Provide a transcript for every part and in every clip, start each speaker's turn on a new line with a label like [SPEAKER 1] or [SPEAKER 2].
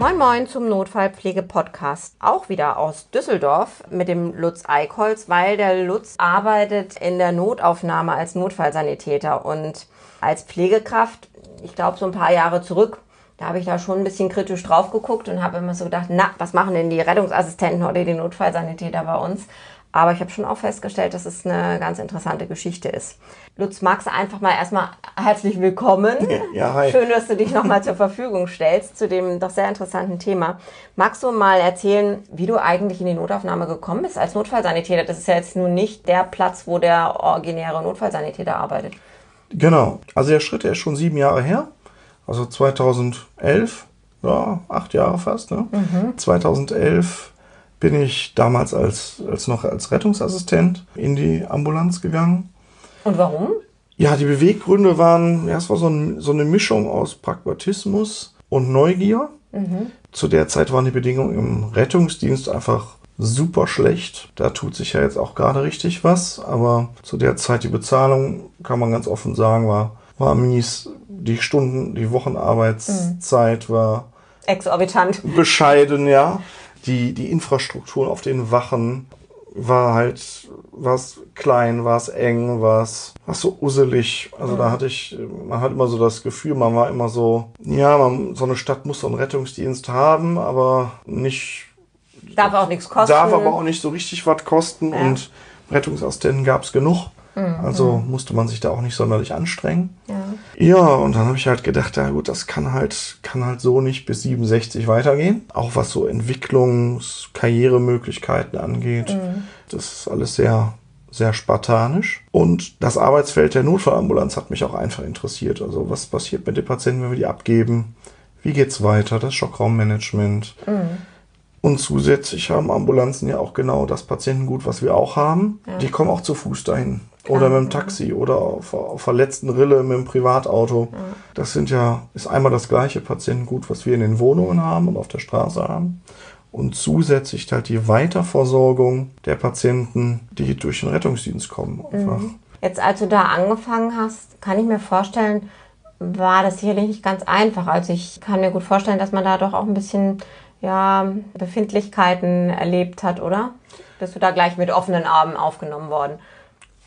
[SPEAKER 1] Moin Moin zum Notfallpflege-Podcast. Auch wieder aus Düsseldorf mit dem Lutz Eickholz, weil der Lutz arbeitet in der Notaufnahme als Notfallsanitäter und als Pflegekraft, ich glaube so ein paar Jahre zurück, da habe ich da schon ein bisschen kritisch drauf geguckt und habe immer so gedacht, na, was machen denn die Rettungsassistenten oder die Notfallsanitäter bei uns? Aber ich habe schon auch festgestellt, dass es eine ganz interessante Geschichte ist. Lutz, magst du einfach mal erstmal herzlich willkommen.
[SPEAKER 2] Ja, hi.
[SPEAKER 1] Schön, dass du dich nochmal zur Verfügung stellst zu dem doch sehr interessanten Thema. Magst du mal erzählen, wie du eigentlich in die Notaufnahme gekommen bist als Notfallsanitäter? Das ist ja jetzt nun nicht der Platz, wo der originäre Notfallsanitäter arbeitet.
[SPEAKER 2] Genau. Also der Schritt der ist schon sieben Jahre her. Also 2011, ja, acht Jahre fast. Ne? 2011 bin ich damals als, als noch als Rettungsassistent in die Ambulanz gegangen.
[SPEAKER 1] Und warum?
[SPEAKER 2] Ja, die Beweggründe waren, ja, es war so, ein, so eine Mischung aus Pragmatismus und Neugier. Zu der Zeit waren die Bedingungen im Rettungsdienst einfach super schlecht. Da tut sich ja jetzt auch gerade richtig was, aber zu der Zeit die Bezahlung, kann man ganz offen sagen, war, war mies. Die Stunden, die Wochenarbeitszeit war
[SPEAKER 1] Exorbitant.
[SPEAKER 2] bescheiden, ja. Die, die Infrastruktur auf den Wachen war halt, war es klein, war es eng, war es so usselig. Also da hatte ich, man hat immer so das Gefühl, man war immer so, ja, man, so eine Stadt muss so einen Rettungsdienst haben, aber nicht,
[SPEAKER 1] Darf auch nichts kosten.
[SPEAKER 2] darf aber auch nicht so richtig was kosten und Rettungsassistenten gab es genug. Also musste man sich da auch nicht sonderlich anstrengen.
[SPEAKER 1] Ja.
[SPEAKER 2] Ja, und dann habe ich halt gedacht, ja gut, das kann halt, kann halt so nicht bis 67 weitergehen. Auch was so Entwicklungs-, Karrieremöglichkeiten angeht. Das ist alles sehr, sehr spartanisch. Und das Arbeitsfeld der Notfallambulanz hat mich auch einfach interessiert. Also was passiert mit den Patienten, wenn wir die abgeben? Wie geht's weiter? Das Schockraummanagement. Und zusätzlich haben Ambulanzen ja auch genau das Patientengut, was wir auch haben. Die kommen auch zu Fuß dahin. Oder mit dem Taxi oder auf, auf der letzten Rille mit dem Privatauto. Das sind ja, ist einmal das gleiche Patientengut, was wir in den Wohnungen haben und auf der Straße haben. Und zusätzlich halt die Weiterversorgung der Patienten, die durch den Rettungsdienst kommen. Einfach.
[SPEAKER 1] Jetzt, als du da angefangen hast, kann ich mir vorstellen, war das sicherlich nicht ganz einfach. Also ich kann mir gut vorstellen, dass man da doch auch ein bisschen ja, Befindlichkeiten erlebt hat, oder? Bist du da gleich mit offenen Armen aufgenommen worden?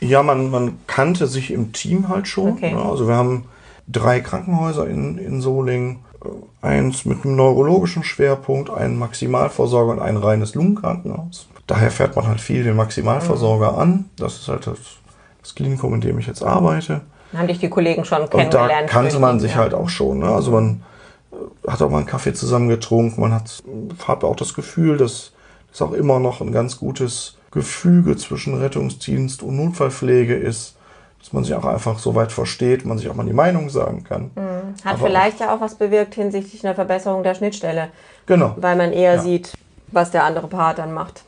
[SPEAKER 2] Ja, man, man kannte sich im Team halt schon.
[SPEAKER 1] Okay.
[SPEAKER 2] Ja, also wir haben drei Krankenhäuser in, in Solingen. Äh, Eins mit einem neurologischen Schwerpunkt, einen Maximalversorger und ein reines Lungenkrankenhaus. Daher fährt man halt viel den Maximalversorger an. Das ist halt das, das Klinikum, in dem ich jetzt arbeite.
[SPEAKER 1] Dann haben dich die Kollegen schon
[SPEAKER 2] Und da
[SPEAKER 1] kennengelernt.
[SPEAKER 2] kannte man sich
[SPEAKER 1] ja.
[SPEAKER 2] halt auch schon. Ne? Also man äh, hat auch mal einen Kaffee zusammen getrunken. Man hat, hat auch das Gefühl, dass es auch immer noch ein ganz gutes Gefüge zwischen Rettungsdienst und Notfallpflege ist. Dass man sich auch einfach so weit versteht, man sich auch mal die Meinung sagen kann.
[SPEAKER 1] Hat
[SPEAKER 2] aber
[SPEAKER 1] vielleicht ja auch was bewirkt hinsichtlich einer Verbesserung der Schnittstelle,
[SPEAKER 2] Genau.
[SPEAKER 1] weil man eher
[SPEAKER 2] Ja.
[SPEAKER 1] sieht, was der andere Part dann macht.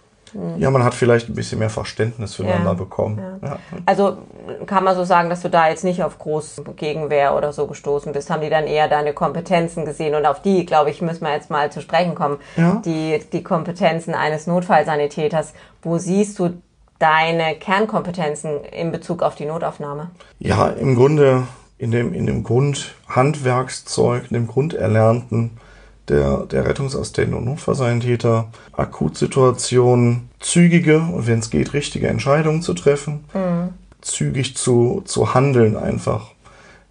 [SPEAKER 2] Ja, man hat vielleicht ein bisschen mehr Verständnis füreinander
[SPEAKER 1] Ja.
[SPEAKER 2] bekommen. Ja.
[SPEAKER 1] Also kann man so sagen, dass du da jetzt nicht auf groß Gegenwehr oder so gestoßen bist? Haben die dann eher deine Kompetenzen gesehen? Und auf die, glaube ich, müssen wir jetzt mal zu sprechen kommen.
[SPEAKER 2] Ja.
[SPEAKER 1] Die, die Kompetenzen eines Notfallsanitäters. Wo siehst du deine Kernkompetenzen in Bezug auf die Notaufnahme?
[SPEAKER 2] Ja, im Grunde in dem, in dem Grundhandwerkszeug, in dem Grunderlernten der, der Rettungsassistenten und Notfallsanitäter, Akutsituationen, zügige und wenn es geht, richtige Entscheidungen zu treffen, zügig zu, zu handeln einfach.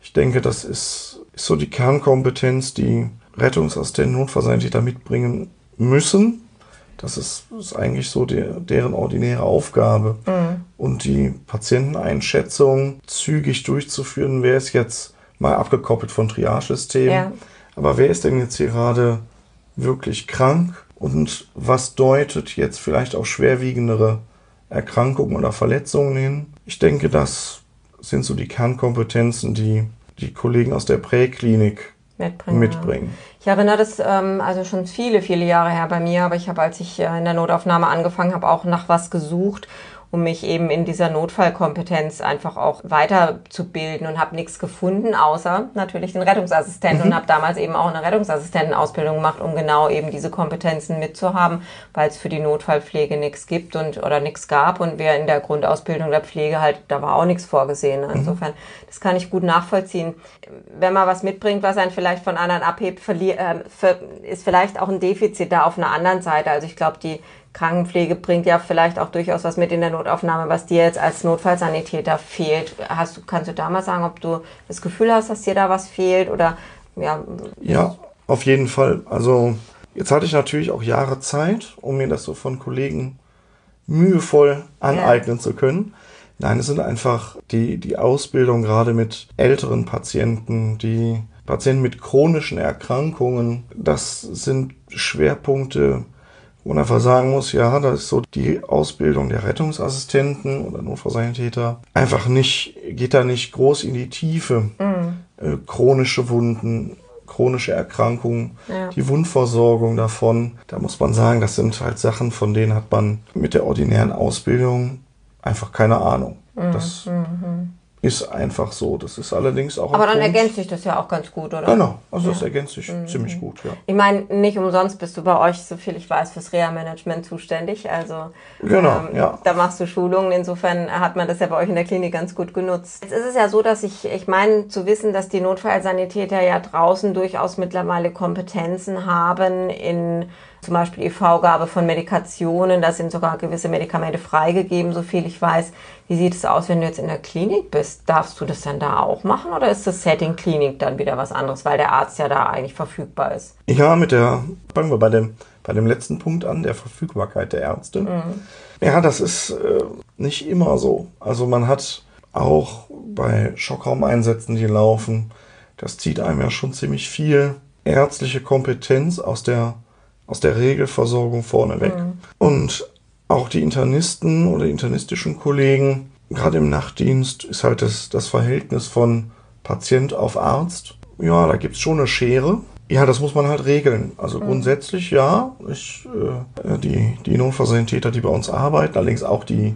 [SPEAKER 2] Ich denke, das ist, ist so die Kernkompetenz, die Rettungsassistenten und Notfallsanitäter mitbringen müssen. Das ist, ist eigentlich so der, deren ordinäre Aufgabe. Und die Patienteneinschätzung zügig durchzuführen, wer ist jetzt mal abgekoppelt von Triagesystem.
[SPEAKER 1] Ja.
[SPEAKER 2] Aber wer ist denn jetzt hier gerade wirklich krank? Und was deutet jetzt vielleicht auch schwerwiegendere Erkrankungen oder Verletzungen hin? Ich denke, das sind so die Kernkompetenzen, die die Kollegen aus der Präklinik
[SPEAKER 1] Mitbringen.
[SPEAKER 2] mitbringen.
[SPEAKER 1] Ich erinnere das ähm, also schon viele, viele Jahre her bei mir, aber ich habe, als ich äh, in der Notaufnahme angefangen habe, auch nach was gesucht. Um mich eben in dieser Notfallkompetenz einfach auch weiterzubilden und habe nichts gefunden, außer natürlich den Rettungsassistenten mhm. und habe damals eben auch eine Rettungsassistentenausbildung gemacht, um genau eben diese Kompetenzen mitzuhaben, weil es für die Notfallpflege nichts gibt und oder nichts gab und wir in der Grundausbildung der Pflege halt, da war auch nichts vorgesehen. Mhm. Insofern, das kann ich gut nachvollziehen. Wenn man was mitbringt, was einen vielleicht von anderen abhebt, äh, ist vielleicht auch ein Defizit da auf einer anderen Seite. Also ich glaube, die Krankenpflege bringt ja vielleicht auch durchaus was mit in der Notaufnahme, was dir jetzt als Notfallsanitäter fehlt. Hast du, kannst du da mal sagen, ob du das Gefühl hast, dass dir da was fehlt oder ja?
[SPEAKER 2] Ja, auf jeden Fall. Also jetzt hatte ich natürlich auch Jahre Zeit, um mir das so von Kollegen mühevoll aneignen ja. zu können. Nein, es sind einfach die, die Ausbildung gerade mit älteren Patienten, die Patienten mit chronischen Erkrankungen, das sind Schwerpunkte, man einfach sagen muss, ja, da ist so die Ausbildung der Rettungsassistenten oder Notfallsanitäter einfach nicht, geht da nicht groß in die Tiefe. Mhm. Äh, chronische Wunden, chronische Erkrankungen, ja. die Wundversorgung davon. Da muss man sagen, das sind halt Sachen, von denen hat man mit der ordinären Ausbildung einfach keine Ahnung. Mhm. Das mhm. Ist einfach so. Das ist allerdings auch.
[SPEAKER 1] Aber dann Punkt. ergänzt sich das ja auch ganz gut, oder?
[SPEAKER 2] Genau, also ja. das ergänzt sich mhm. ziemlich gut, ja.
[SPEAKER 1] Ich meine, nicht umsonst bist du bei euch, so viel ich weiß, fürs Reha-Management zuständig. Also
[SPEAKER 2] genau, ähm, ja.
[SPEAKER 1] da machst du Schulungen. Insofern hat man das ja bei euch in der Klinik ganz gut genutzt. Jetzt ist es ja so, dass ich, ich meine zu wissen, dass die Notfallsanitäter ja draußen durchaus mittlerweile Kompetenzen haben in zum Beispiel IV-Gabe von Medikationen, da sind sogar gewisse Medikamente freigegeben, so viel ich weiß. Wie sieht es aus, wenn du jetzt in der Klinik bist? Darfst du das dann da auch machen oder ist das Setting Klinik dann wieder was anderes, weil der Arzt ja da eigentlich verfügbar ist?
[SPEAKER 2] Ja, mit der, fangen wir bei dem, bei dem letzten Punkt an, der Verfügbarkeit der Ärzte. Mhm. Ja, das ist äh, nicht immer so. Also man hat auch bei Schockraumeinsätzen, die laufen, das zieht einem ja schon ziemlich viel ärztliche Kompetenz aus der aus der Regelversorgung vorneweg. Mhm. Und auch die Internisten oder internistischen Kollegen, gerade im Nachtdienst, ist halt das, das Verhältnis von Patient auf Arzt. Ja, da gibt es schon eine Schere. Ja, das muss man halt regeln. Also mhm. grundsätzlich ja, ich, äh, die, die Notfallsanitäter, die bei uns arbeiten, allerdings auch die,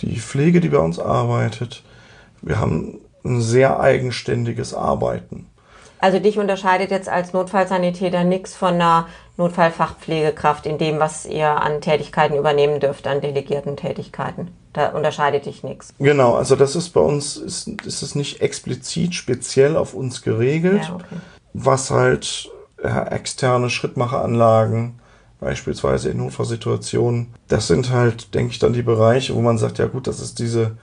[SPEAKER 2] die Pflege, die bei uns arbeitet, wir haben ein sehr eigenständiges Arbeiten.
[SPEAKER 1] Also dich unterscheidet jetzt als Notfallsanitäter nichts von einer Notfallfachpflegekraft in dem, was ihr an Tätigkeiten übernehmen dürft, an delegierten Tätigkeiten. Da unterscheidet dich nichts.
[SPEAKER 2] Genau, also das ist bei uns, ist, ist es nicht explizit speziell auf uns geregelt, ja, okay. was halt ja, externe Schrittmacheranlagen, beispielsweise in Notfallsituationen, das sind halt, denke ich, dann die Bereiche, wo man sagt, ja gut, das ist diese,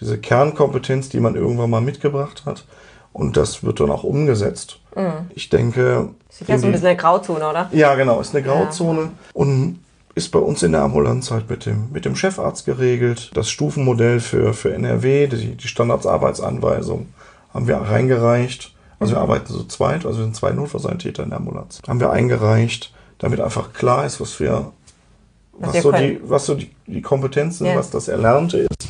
[SPEAKER 2] diese Kernkompetenz, die man irgendwann mal mitgebracht hat. Und das wird dann auch umgesetzt. Mhm. Ich denke.
[SPEAKER 1] Ist ja so ein bisschen eine Grauzone, oder?
[SPEAKER 2] Ja, genau, ist eine Grauzone. Ja. Und ist bei uns in der Ambulanz halt mit dem, mit dem Chefarzt geregelt. Das Stufenmodell für, für NRW, die, die Standardsarbeitsanweisung, haben wir reingereicht. Also wir arbeiten so zweit, also wir sind zwei Notfallsanitäter in der Ambulanz. Haben wir eingereicht, damit einfach klar ist, was wir, was, was so, die, was so die, die Kompetenzen, ja. was das Erlernte ist.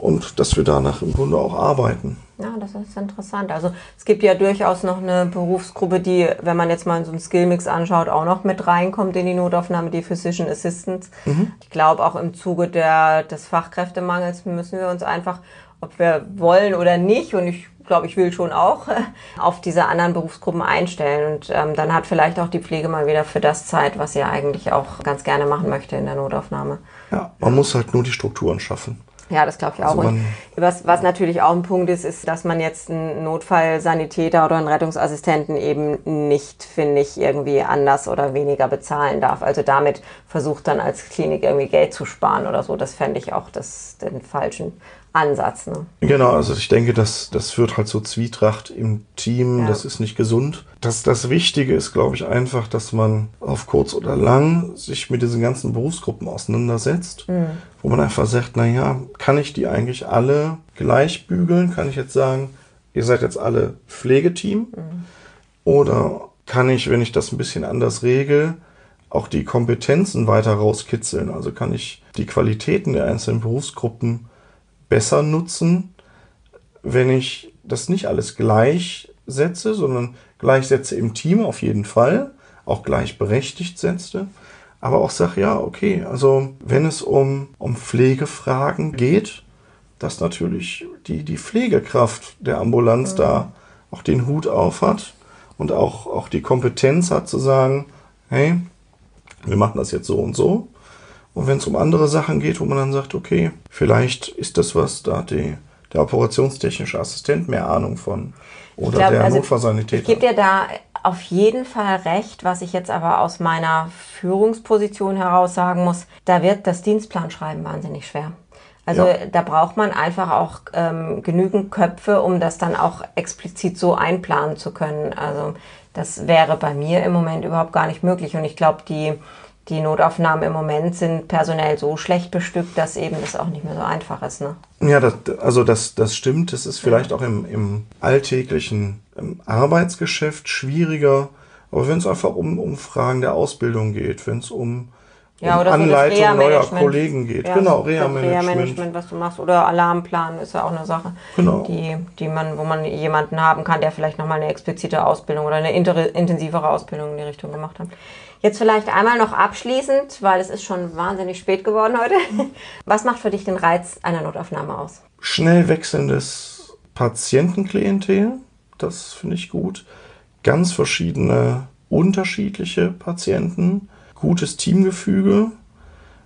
[SPEAKER 2] Und dass wir danach im Grunde auch arbeiten.
[SPEAKER 1] Ja, das ist interessant. Also es gibt ja durchaus noch eine Berufsgruppe, die, wenn man jetzt mal so einen Skillmix anschaut, auch noch mit reinkommt in die Notaufnahme, die Physician Assistants. Mhm. Ich glaube, auch im Zuge der, des Fachkräftemangels müssen wir uns einfach, ob wir wollen oder nicht, und ich glaube, ich will schon auch, auf diese anderen Berufsgruppen einstellen. Und ähm, dann hat vielleicht auch die Pflege mal wieder für das Zeit, was sie eigentlich auch ganz gerne machen möchte in der Notaufnahme.
[SPEAKER 2] Ja, man muss halt nur die Strukturen schaffen.
[SPEAKER 1] Ja, das glaube ich auch. Also und was, was natürlich auch ein Punkt ist, ist, dass man jetzt einen Notfallsanitäter oder einen Rettungsassistenten eben nicht, finde ich, irgendwie anders oder weniger bezahlen darf. Also damit versucht dann als Klinik irgendwie Geld zu sparen oder so. Das fände ich auch das, den falschen Ansatz. Ne?
[SPEAKER 2] Genau, also ich denke, das, das führt halt so Zwietracht im Team, ja. das ist nicht gesund. Das, das Wichtige ist, glaube ich, einfach, dass man auf kurz oder lang sich mit diesen ganzen Berufsgruppen auseinandersetzt, mhm. wo man einfach sagt, naja, kann ich die eigentlich alle gleich bügeln? Kann ich jetzt sagen, ihr seid jetzt alle Pflegeteam? Mhm. Oder kann ich, wenn ich das ein bisschen anders regel, auch die Kompetenzen weiter rauskitzeln? Also kann ich die Qualitäten der einzelnen Berufsgruppen besser nutzen, wenn ich das nicht alles gleich setze, sondern gleich setze im Team auf jeden Fall, auch gleichberechtigt setze, aber auch sage, ja, okay, also wenn es um, um Pflegefragen geht, dass natürlich die, die Pflegekraft der Ambulanz mhm. da auch den Hut auf hat und auch, auch die Kompetenz hat zu sagen, hey, wir machen das jetzt so und so. Und wenn es um andere Sachen geht, wo man dann sagt, okay, vielleicht ist das was, da hat die, der operationstechnische Assistent mehr Ahnung von oder glaub, der also Notfallsanitäter.
[SPEAKER 1] Ich gebe dir da auf jeden Fall recht, was ich jetzt aber aus meiner Führungsposition heraus sagen muss, da wird das Dienstplanschreiben wahnsinnig schwer. Also ja. da braucht man einfach auch ähm, genügend Köpfe, um das dann auch explizit so einplanen zu können. Also das wäre bei mir im Moment überhaupt gar nicht möglich. Und ich glaube, die, die Notaufnahmen im Moment sind personell so schlecht bestückt, dass eben das auch nicht mehr so einfach ist. Ne?
[SPEAKER 2] Ja, das, also das, das stimmt. Das ist vielleicht auch im, im alltäglichen im Arbeitsgeschäft schwieriger. Aber wenn es einfach um, um Fragen der Ausbildung geht, wenn es um
[SPEAKER 1] ja, oder
[SPEAKER 2] Anleitung neuer Kollegen geht.
[SPEAKER 1] Ja, genau, Reha-Management. Reha-Management, was du machst. Oder Alarmplan ist ja auch eine Sache, genau. die, die man, wo man jemanden haben kann, der vielleicht nochmal eine explizite Ausbildung oder eine intensivere Ausbildung in die Richtung gemacht hat. Jetzt vielleicht einmal noch abschließend, weil es ist schon wahnsinnig spät geworden heute. Was macht für dich den Reiz einer Notaufnahme aus?
[SPEAKER 2] Schnell wechselndes Patientenklientel, das finde ich gut. Ganz verschiedene, unterschiedliche Patienten gutes Teamgefüge,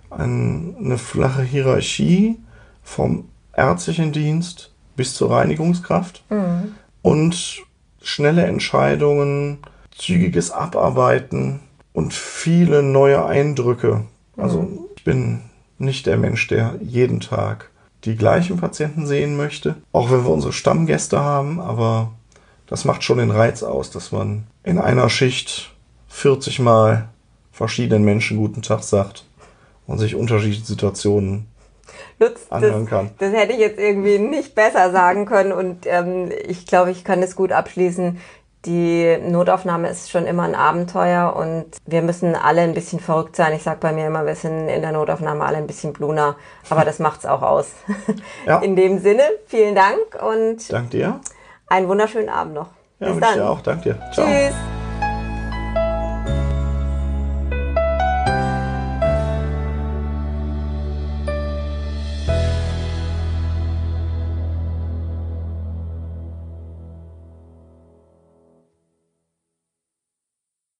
[SPEAKER 2] ein, eine flache Hierarchie vom ärztlichen Dienst bis zur Reinigungskraft mhm. und schnelle Entscheidungen, zügiges Abarbeiten und viele neue Eindrücke. Also mhm. ich bin nicht der Mensch, der jeden Tag die gleichen Patienten sehen möchte, auch wenn wir unsere Stammgäste haben, aber das macht schon den Reiz aus, dass man in einer Schicht 40 Mal verschiedenen Menschen guten Tag sagt und sich unterschiedliche Situationen
[SPEAKER 1] Lutz, anhören kann. Das, das, hätte ich jetzt irgendwie nicht besser sagen können und ähm, ich glaube, ich kann es gut abschließen. Die Notaufnahme ist schon immer ein Abenteuer und wir müssen alle ein bisschen verrückt sein. Ich sage bei mir immer, wir sind in der Notaufnahme alle ein bisschen bluner, aber das macht es auch aus. Ja. In dem Sinne, vielen Dank und
[SPEAKER 2] Dank dir.
[SPEAKER 1] einen wunderschönen Abend noch.
[SPEAKER 2] Ja, Bis dann. dir auch. Danke dir.
[SPEAKER 1] Ciao. Tschüss.